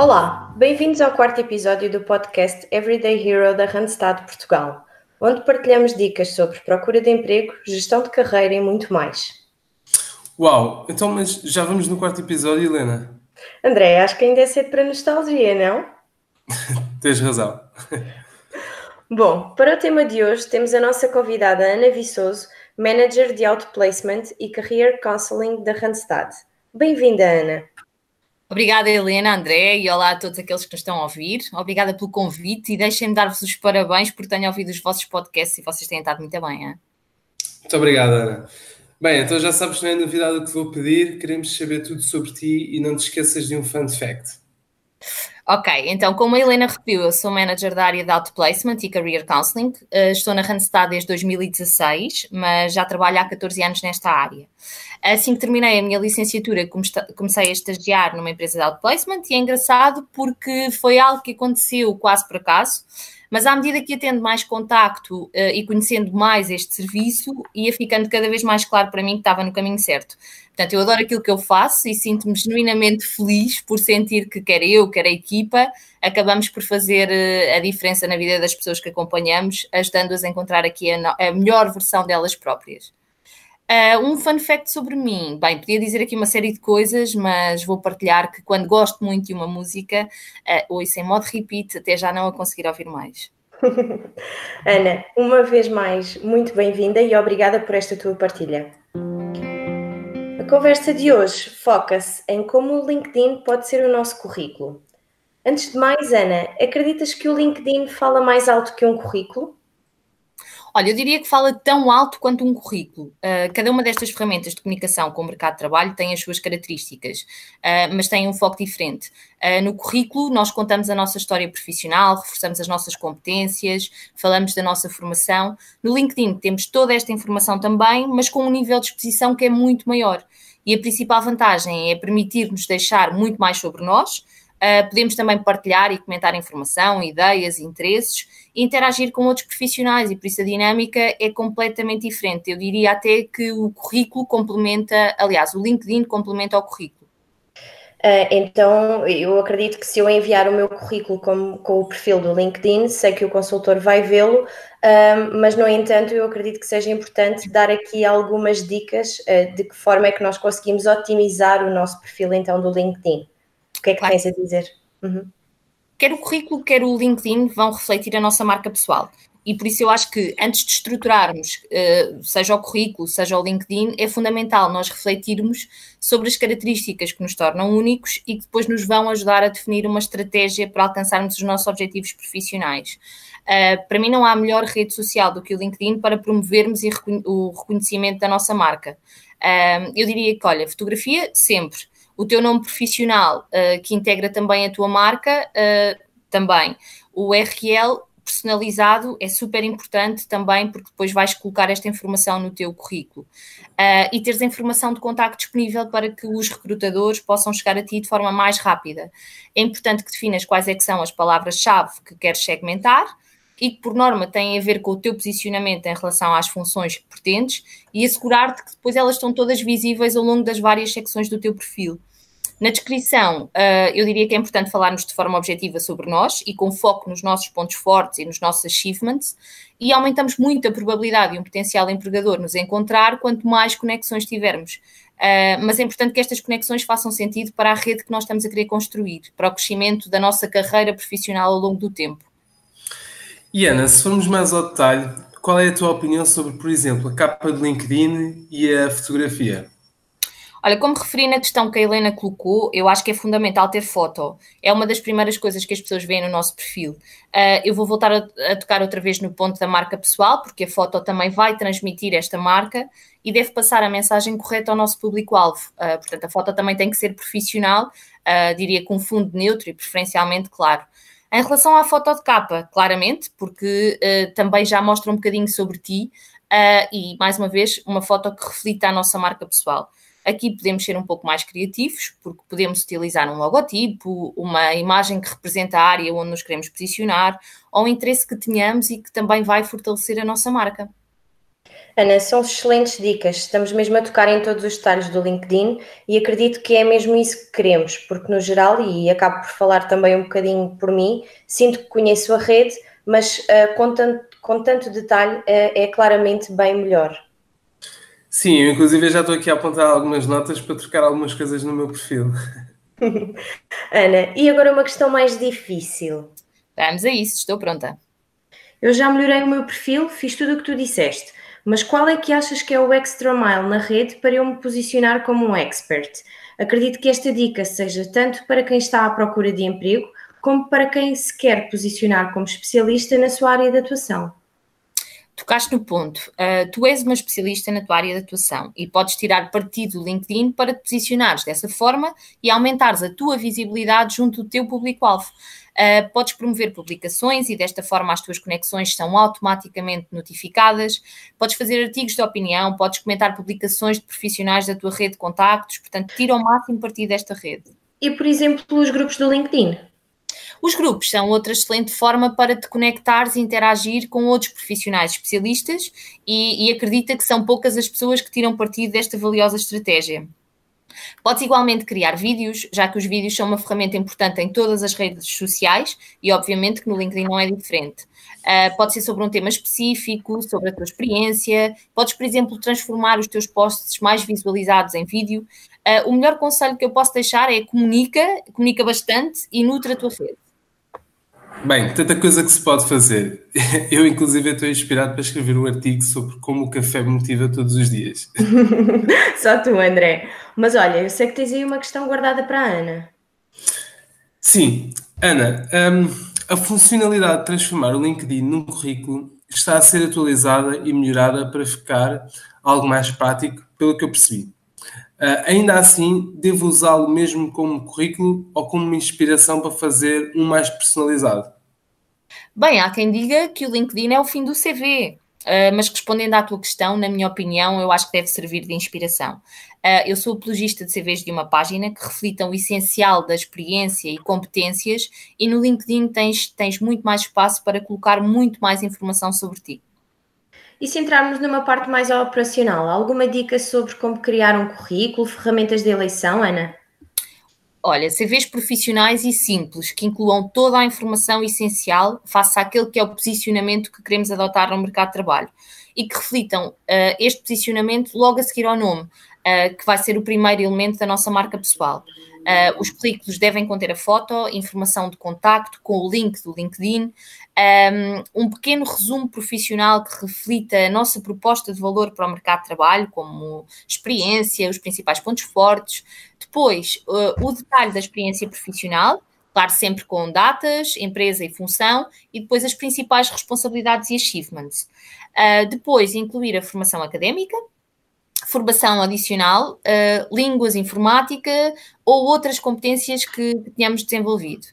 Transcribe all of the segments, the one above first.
Olá, bem-vindos ao quarto episódio do podcast Everyday Hero da Randstad Portugal, onde partilhamos dicas sobre procura de emprego, gestão de carreira e muito mais. Uau, então mas já vamos no quarto episódio, Helena? André, acho que ainda é cedo para nostalgia, não? Tens razão. Bom, para o tema de hoje temos a nossa convidada Ana Viçoso, Manager de Outplacement e Career Counseling da Randstad. Bem-vinda, Ana. Obrigada, Helena, André e olá a todos aqueles que nos estão a ouvir. Obrigada pelo convite e deixem-me dar-vos os parabéns por tenho ouvido os vossos podcasts e vocês têm estado muito bem. Hein? Muito obrigada, Ana. Bem, então já sabes, não é novidade o que vou pedir, queremos saber tudo sobre ti e não te esqueças de um fun fact. Ok, então como a Helena referiu, eu sou manager da área de Outplacement e Career Counseling. Uh, estou na Randstad desde 2016, mas já trabalho há 14 anos nesta área. Assim que terminei a minha licenciatura, comecei a estagiar numa empresa de outplacement e é engraçado porque foi algo que aconteceu quase por acaso, mas à medida que ia tendo mais contacto uh, e conhecendo mais este serviço, ia ficando cada vez mais claro para mim que estava no caminho certo. Portanto, eu adoro aquilo que eu faço e sinto-me genuinamente feliz por sentir que quer eu, quer a equipa, acabamos por fazer uh, a diferença na vida das pessoas que acompanhamos, ajudando-as a encontrar aqui a, a melhor versão delas próprias. Uh, um fun fact sobre mim. Bem, podia dizer aqui uma série de coisas, mas vou partilhar que quando gosto muito de uma música, uh, ouço em modo repeat até já não a conseguir ouvir mais. Ana, uma vez mais, muito bem-vinda e obrigada por esta tua partilha. A conversa de hoje foca-se em como o LinkedIn pode ser o nosso currículo. Antes de mais, Ana, acreditas que o LinkedIn fala mais alto que um currículo? Olha, eu diria que fala tão alto quanto um currículo. Uh, cada uma destas ferramentas de comunicação com o mercado de trabalho tem as suas características, uh, mas tem um foco diferente. Uh, no currículo, nós contamos a nossa história profissional, reforçamos as nossas competências, falamos da nossa formação. No LinkedIn, temos toda esta informação também, mas com um nível de exposição que é muito maior. E a principal vantagem é permitir-nos deixar muito mais sobre nós Uh, podemos também partilhar e comentar informação, ideias, interesses e interagir com outros profissionais, e por isso a dinâmica é completamente diferente. Eu diria até que o currículo complementa, aliás, o LinkedIn complementa o currículo. Uh, então, eu acredito que se eu enviar o meu currículo com, com o perfil do LinkedIn, sei que o consultor vai vê-lo, uh, mas, no entanto, eu acredito que seja importante dar aqui algumas dicas uh, de que forma é que nós conseguimos otimizar o nosso perfil, então, do LinkedIn. O que é que claro. tens a dizer? Uhum. Quer o currículo, quer o LinkedIn vão refletir a nossa marca pessoal. E por isso eu acho que antes de estruturarmos, uh, seja o currículo, seja o LinkedIn, é fundamental nós refletirmos sobre as características que nos tornam únicos e que depois nos vão ajudar a definir uma estratégia para alcançarmos os nossos objetivos profissionais. Uh, para mim não há melhor rede social do que o LinkedIn para promovermos o reconhecimento da nossa marca. Uh, eu diria que, olha, fotografia sempre o teu nome profissional, uh, que integra também a tua marca, uh, também. O URL personalizado é super importante também, porque depois vais colocar esta informação no teu currículo. Uh, e teres a informação de contacto disponível para que os recrutadores possam chegar a ti de forma mais rápida. É importante que definas quais é que são as palavras-chave que queres segmentar, e que, por norma, têm a ver com o teu posicionamento em relação às funções que pretendes e assegurar-te que depois elas estão todas visíveis ao longo das várias secções do teu perfil. Na descrição, uh, eu diria que é importante falarmos de forma objetiva sobre nós e com foco nos nossos pontos fortes e nos nossos achievements, e aumentamos muito a probabilidade de um potencial empregador nos encontrar quanto mais conexões tivermos. Uh, mas é importante que estas conexões façam sentido para a rede que nós estamos a querer construir, para o crescimento da nossa carreira profissional ao longo do tempo. E Ana, se formos mais ao detalhe, qual é a tua opinião sobre, por exemplo, a capa de LinkedIn e a fotografia? Olha, como referi na questão que a Helena colocou, eu acho que é fundamental ter foto. É uma das primeiras coisas que as pessoas veem no nosso perfil. Uh, eu vou voltar a, a, tocar outra vez no ponto da marca pessoal, porque a foto também vai transmitir esta marca e deve passar a mensagem correta ao nosso público-alvo. Uh, portanto, a foto também tem que ser profissional, uh, diria com fundo neutro e preferencialmente claro. Em relação à foto de capa, claramente, porque também já mostra um bocadinho sobre ti e, mais uma vez, uma foto que reflita a nossa marca pessoal. Aqui podemos ser um pouco mais criativos, porque podemos utilizar um logotipo, uma imagem que representa a área onde nos queremos posicionar, ou um interesse que tenhamos e que também vai fortalecer a nossa marca. Ana, são excelentes dicas. Estamos mesmo a tocar em todos os detalhes do LinkedIn e acredito que é mesmo isso que queremos, porque no geral, e acabo por falar também um bocadinho por mim, sinto que conheço a rede, mas uh, com, tanto, com, tanto, detalhe uh, é claramente bem melhor. Sim, eu inclusive já estou aqui a apontar algumas notas para trocar algumas coisas no meu perfil. Ana, e agora uma questão mais difícil. Vamos a isso, estou pronta. Eu já melhorei o meu perfil, fiz tudo o que tu disseste, mas qual é que achas que é o extra mile na rede para eu me posicionar como um expert? Acredito que esta dica seja tanto para quem está à procura de emprego, como para quem se quer posicionar como especialista na sua área de atuação. Tocaste no ponto. Uh, tu és uma especialista na tua área de atuação e podes tirar partido do LinkedIn para te posicionares dessa forma e aumentares a tua visibilidade junto do teu público-alvo. Uh, podes promover publicações e desta forma as tuas conexões são automaticamente notificadas. Podes fazer artigos de opinião, podes comentar publicações de profissionais da tua rede de contactos, portanto, tira o máximo partido desta rede. E, por exemplo, os grupos do LinkedIn? Os grupos são outra excelente forma para te conectares e interagir com outros profissionais especialistas e, e acredita que são poucas as pessoas que tiram partido desta valiosa estratégia. Podes igualmente criar vídeos, já que os vídeos são uma ferramenta importante em todas as redes sociais e, obviamente, que no LinkedIn não é diferente. Uh, pode ser sobre um tema específico, sobre a tua experiência. Podes, por exemplo, transformar os teus posts mais visualizados em vídeo. Uh, o melhor conselho que eu posso deixar é comunica, comunica bastante e nutre a tua rede. Bem, tanta coisa que se pode fazer. Eu, inclusive, estou inspirado para escrever um artigo sobre como o café me motiva todos os dias. Só tu, André. Mas olha, eu sei que tens aí uma questão guardada para a Ana. Sim, Ana, um, a funcionalidade de transformar o LinkedIn num currículo está a ser atualizada e melhorada para ficar algo mais prático, pelo que eu percebi. Uh, ainda assim, devo usá-lo mesmo como currículo ou como inspiração para fazer um mais personalizado? Bem, há quem diga que o LinkedIn é o fim do CV, uh, mas respondendo à tua questão, na minha opinião, eu acho que deve servir de inspiração. Uh, eu sou apologista de CVs de uma página que reflitam o essencial da experiência e competências, e no LinkedIn tens, tens muito mais espaço para colocar muito mais informação sobre ti. E se entrarmos numa parte mais operacional, alguma dica sobre como criar um currículo, ferramentas de eleição, Ana? Olha, CVs profissionais e simples, que incluam toda a informação essencial face àquele que é o posicionamento que queremos adotar no mercado de trabalho e que reflitam uh, este posicionamento logo a seguir ao nome, uh, que vai ser o primeiro elemento da nossa marca pessoal. Uh, os currículos devem conter a foto, informação de contacto com o link do LinkedIn, um, um, pequeno resumo profissional que reflita a nossa proposta de valor para o mercado de trabalho, como experiência, os principais pontos fortes. Depois, uh, o detalhe da experiência profissional, claro, sempre com datas, empresa e função, e depois as principais responsabilidades e achievements. Uh, depois, incluir a formação académica, formação adicional, uh, línguas, informática ou outras competências que, que tenhamos desenvolvido.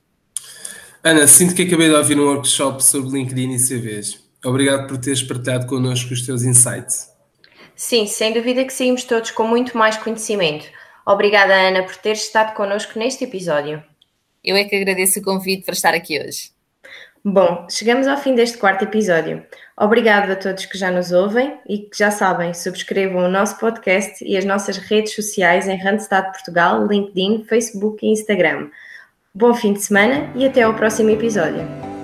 Ana, sinto que acabei de ouvir um workshop sobre LinkedIn e CVs. Obrigado por teres partilhado connosco os teus insights. Sim, sem dúvida que saímos todos com muito mais conhecimento. Obrigada, Ana, por teres estado connosco neste episódio. Eu é que agradeço o convite para estar aqui hoje. Bom, chegamos ao fim deste quarto episódio. Obrigado a todos que já nos ouvem e que já sabem, subscrevam o nosso podcast e as nossas redes sociais em Randstad Portugal, LinkedIn, Facebook e Instagram. Bom fim de semana e até ao próximo episódio.